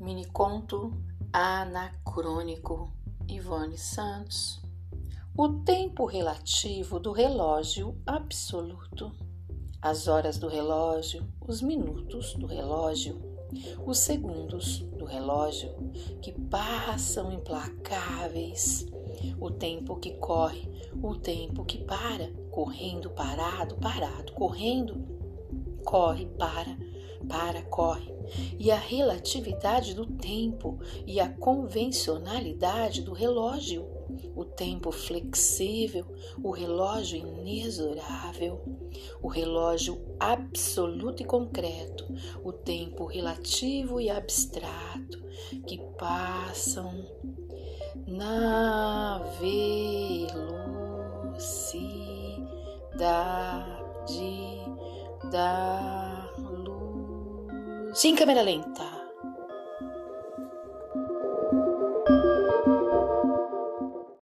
Mini conto anacrônico Ivone Santos. O tempo relativo do relógio absoluto. As horas do relógio, os minutos do relógio, os segundos do relógio que passam implacáveis. O tempo que corre, o tempo que para, correndo, parado, parado, correndo, corre, para para, corre, e a relatividade do tempo e a convencionalidade do relógio, o tempo flexível, o relógio inexorável, o relógio absoluto e concreto, o tempo relativo e abstrato que passam na velocidade da Sim, câmera lenta.